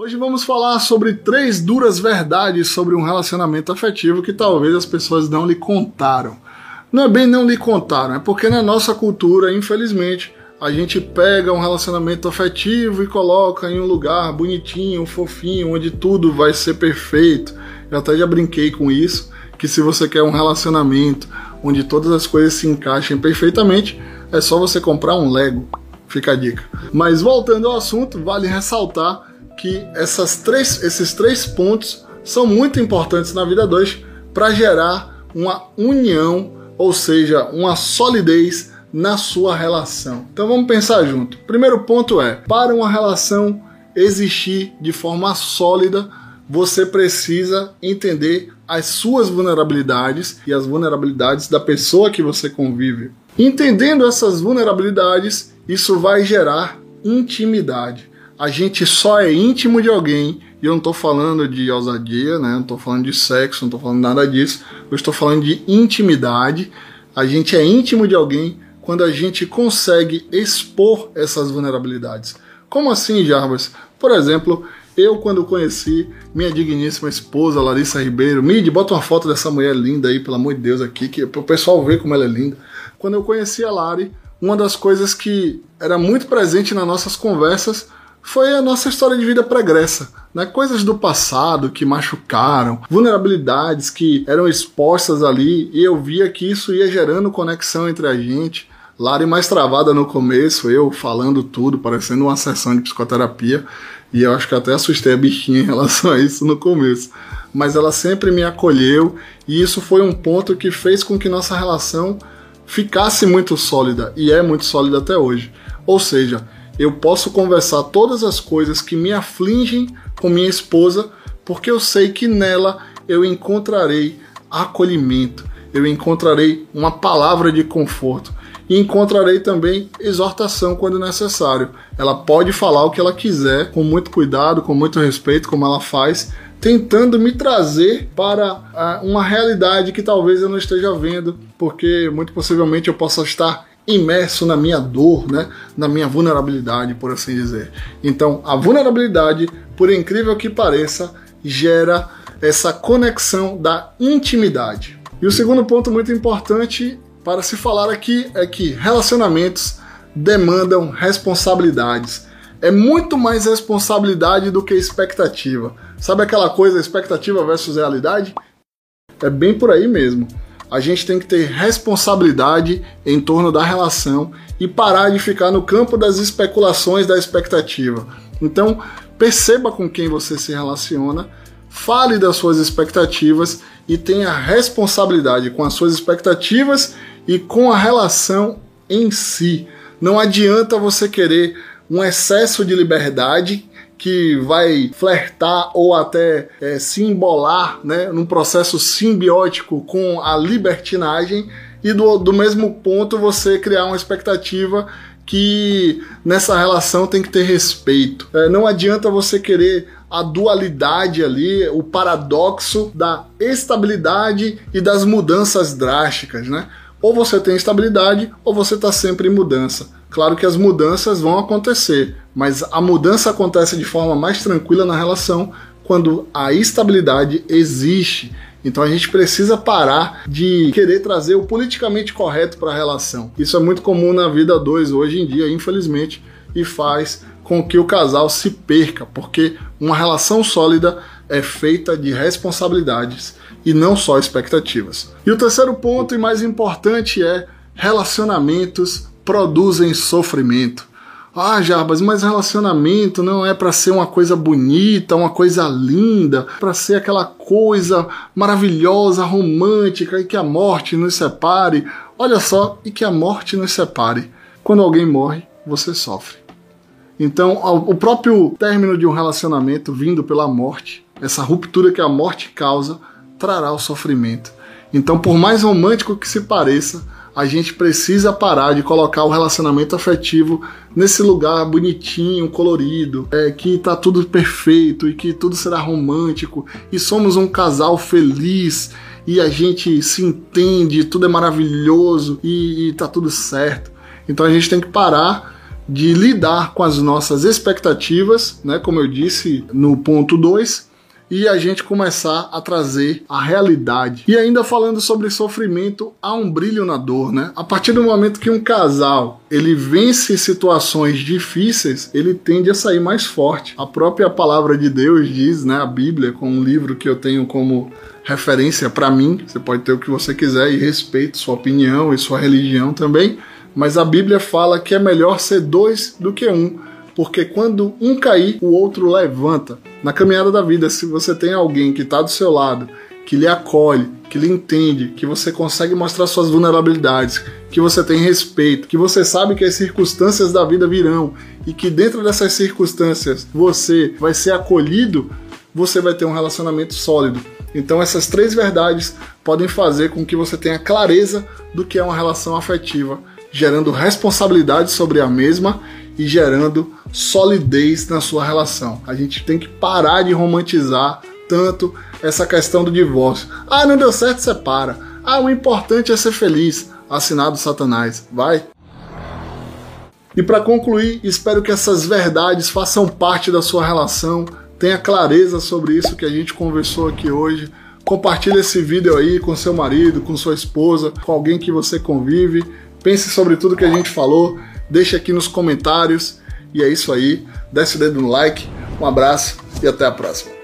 Hoje vamos falar sobre três duras verdades sobre um relacionamento afetivo que talvez as pessoas não lhe contaram. Não é bem não lhe contaram, é porque na nossa cultura, infelizmente, a gente pega um relacionamento afetivo e coloca em um lugar bonitinho, fofinho, onde tudo vai ser perfeito. Eu até já brinquei com isso, que se você quer um relacionamento onde todas as coisas se encaixem perfeitamente, é só você comprar um Lego. Fica a dica. Mas voltando ao assunto, vale ressaltar que essas três, esses três pontos são muito importantes na vida 2 para gerar uma união, ou seja, uma solidez na sua relação. Então vamos pensar junto. Primeiro ponto é: para uma relação existir de forma sólida, você precisa entender as suas vulnerabilidades e as vulnerabilidades da pessoa que você convive. Entendendo essas vulnerabilidades, isso vai gerar intimidade a gente só é íntimo de alguém, e eu não estou falando de ousadia, né? não estou falando de sexo, não estou falando nada disso, eu estou falando de intimidade. A gente é íntimo de alguém quando a gente consegue expor essas vulnerabilidades. Como assim, Jarbas? Por exemplo, eu quando conheci minha digníssima esposa, Larissa Ribeiro, Mid, bota uma foto dessa mulher linda aí, pelo amor de Deus, aqui, que o pessoal ver como ela é linda. Quando eu conheci a Lari, uma das coisas que era muito presente nas nossas conversas foi a nossa história de vida pregressa. Né? Coisas do passado que machucaram, vulnerabilidades que eram expostas ali, e eu via que isso ia gerando conexão entre a gente. Lari mais travada no começo, eu falando tudo, parecendo uma sessão de psicoterapia, e eu acho que até assustei a bichinha em relação a isso no começo. Mas ela sempre me acolheu, e isso foi um ponto que fez com que nossa relação ficasse muito sólida, e é muito sólida até hoje. Ou seja, eu posso conversar todas as coisas que me afligem com minha esposa, porque eu sei que nela eu encontrarei acolhimento, eu encontrarei uma palavra de conforto e encontrarei também exortação quando necessário. Ela pode falar o que ela quiser, com muito cuidado, com muito respeito, como ela faz, tentando me trazer para uh, uma realidade que talvez eu não esteja vendo, porque muito possivelmente eu possa estar imerso na minha dor, né? na minha vulnerabilidade, por assim dizer. Então, a vulnerabilidade, por incrível que pareça, gera essa conexão da intimidade. E o segundo ponto muito importante para se falar aqui é que relacionamentos demandam responsabilidades. É muito mais responsabilidade do que expectativa. Sabe aquela coisa, expectativa versus realidade? É bem por aí mesmo a gente tem que ter responsabilidade em torno da relação e parar de ficar no campo das especulações da expectativa. Então, perceba com quem você se relaciona, fale das suas expectativas e tenha responsabilidade com as suas expectativas e com a relação em si. Não adianta você querer um excesso de liberdade que vai flertar ou até é, se embolar né, num processo simbiótico com a libertinagem e do, do mesmo ponto você criar uma expectativa que nessa relação tem que ter respeito. É, não adianta você querer a dualidade ali, o paradoxo da estabilidade e das mudanças drásticas, né? Ou você tem estabilidade ou você está sempre em mudança. Claro que as mudanças vão acontecer, mas a mudança acontece de forma mais tranquila na relação quando a estabilidade existe. Então a gente precisa parar de querer trazer o politicamente correto para a relação. Isso é muito comum na vida dois hoje em dia, infelizmente, e faz com que o casal se perca, porque uma relação sólida é feita de responsabilidades e não só expectativas. E o terceiro ponto e mais importante é relacionamentos produzem sofrimento. Ah, Jarbas, mas relacionamento não é para ser uma coisa bonita, uma coisa linda, para ser aquela coisa maravilhosa, romântica e que a morte nos separe. Olha só, e que a morte nos separe. Quando alguém morre, você sofre. Então, o próprio término de um relacionamento vindo pela morte, essa ruptura que a morte causa, trará o sofrimento. Então, por mais romântico que se pareça, a gente precisa parar de colocar o relacionamento afetivo nesse lugar bonitinho, colorido, é, que tá tudo perfeito e que tudo será romântico e somos um casal feliz e a gente se entende, tudo é maravilhoso e, e tá tudo certo. Então a gente tem que parar de lidar com as nossas expectativas, né, como eu disse no ponto 2, e a gente começar a trazer a realidade. E ainda falando sobre sofrimento, há um brilho na dor, né? A partir do momento que um casal ele vence situações difíceis, ele tende a sair mais forte. A própria palavra de Deus diz, né, a Bíblia, com um livro que eu tenho como referência para mim, você pode ter o que você quiser e respeito sua opinião e sua religião também, mas a Bíblia fala que é melhor ser dois do que um porque quando um cair, o outro levanta. Na caminhada da vida, se você tem alguém que está do seu lado, que lhe acolhe, que lhe entende, que você consegue mostrar suas vulnerabilidades, que você tem respeito, que você sabe que as circunstâncias da vida virão e que dentro dessas circunstâncias você vai ser acolhido, você vai ter um relacionamento sólido. Então essas três verdades podem fazer com que você tenha clareza do que é uma relação afetiva, gerando responsabilidade sobre a mesma e gerando solidez na sua relação. A gente tem que parar de romantizar tanto essa questão do divórcio. Ah, não deu certo, separa. Ah, o importante é ser feliz. Assinado Satanás. Vai. E para concluir, espero que essas verdades façam parte da sua relação. Tenha clareza sobre isso que a gente conversou aqui hoje. Compartilhe esse vídeo aí com seu marido, com sua esposa, com alguém que você convive. Pense sobre tudo que a gente falou deixa aqui nos comentários. E é isso aí. Desce o dedo no like. Um abraço e até a próxima.